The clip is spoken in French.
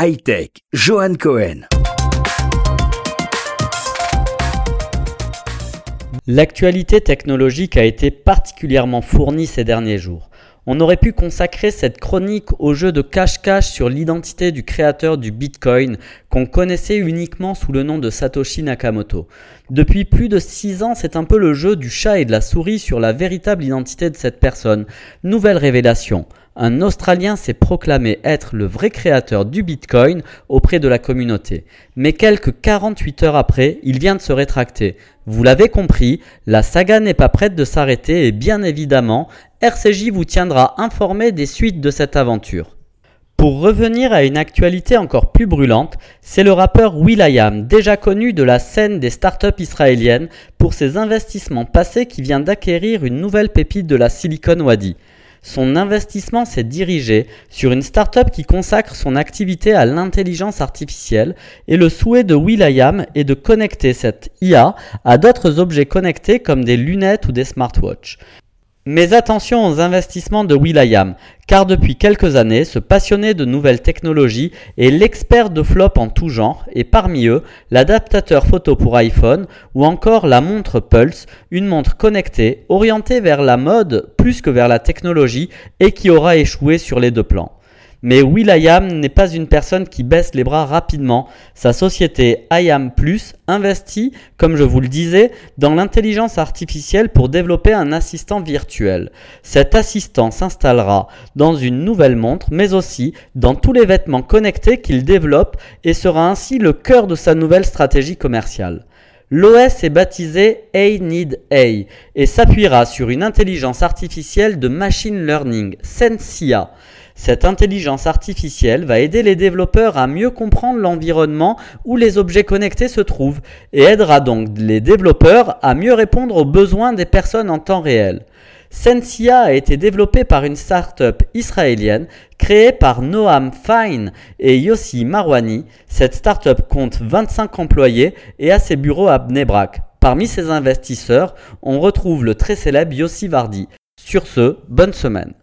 Hightech, Johan Cohen. L'actualité technologique a été particulièrement fournie ces derniers jours. On aurait pu consacrer cette chronique au jeu de cache-cache sur l'identité du créateur du Bitcoin qu'on connaissait uniquement sous le nom de Satoshi Nakamoto. Depuis plus de 6 ans, c'est un peu le jeu du chat et de la souris sur la véritable identité de cette personne. Nouvelle révélation un Australien s'est proclamé être le vrai créateur du Bitcoin auprès de la communauté. Mais quelques 48 heures après, il vient de se rétracter. Vous l'avez compris, la saga n'est pas prête de s'arrêter et bien évidemment, RCJ vous tiendra informé des suites de cette aventure. Pour revenir à une actualité encore plus brûlante, c'est le rappeur Will.i.am, déjà connu de la scène des startups israéliennes pour ses investissements passés qui vient d'acquérir une nouvelle pépite de la Silicon Wadi. Son investissement s'est dirigé sur une start-up qui consacre son activité à l'intelligence artificielle et le souhait de Will.i.am est de connecter cette IA à d'autres objets connectés comme des lunettes ou des smartwatches. Mais attention aux investissements de Will.i.am, car depuis quelques années, ce passionné de nouvelles technologies est l'expert de flop en tout genre, et parmi eux, l'adaptateur photo pour iPhone ou encore la montre Pulse, une montre connectée orientée vers la mode plus que vers la technologie et qui aura échoué sur les deux plans. Mais Will.i.am n'est pas une personne qui baisse les bras rapidement. Sa société IAM Plus investit, comme je vous le disais, dans l'intelligence artificielle pour développer un assistant virtuel. Cet assistant s'installera dans une nouvelle montre, mais aussi dans tous les vêtements connectés qu'il développe et sera ainsi le cœur de sa nouvelle stratégie commerciale. L'OS est baptisé A-Need A et s'appuiera sur une intelligence artificielle de machine learning, Sensia. Cette intelligence artificielle va aider les développeurs à mieux comprendre l'environnement où les objets connectés se trouvent et aidera donc les développeurs à mieux répondre aux besoins des personnes en temps réel. Sensia a été développé par une start-up israélienne créée par Noam Fine et Yossi Marwani. Cette start-up compte 25 employés et a ses bureaux à Bnebrak. Parmi ses investisseurs, on retrouve le très célèbre Yossi Vardi. Sur ce, bonne semaine.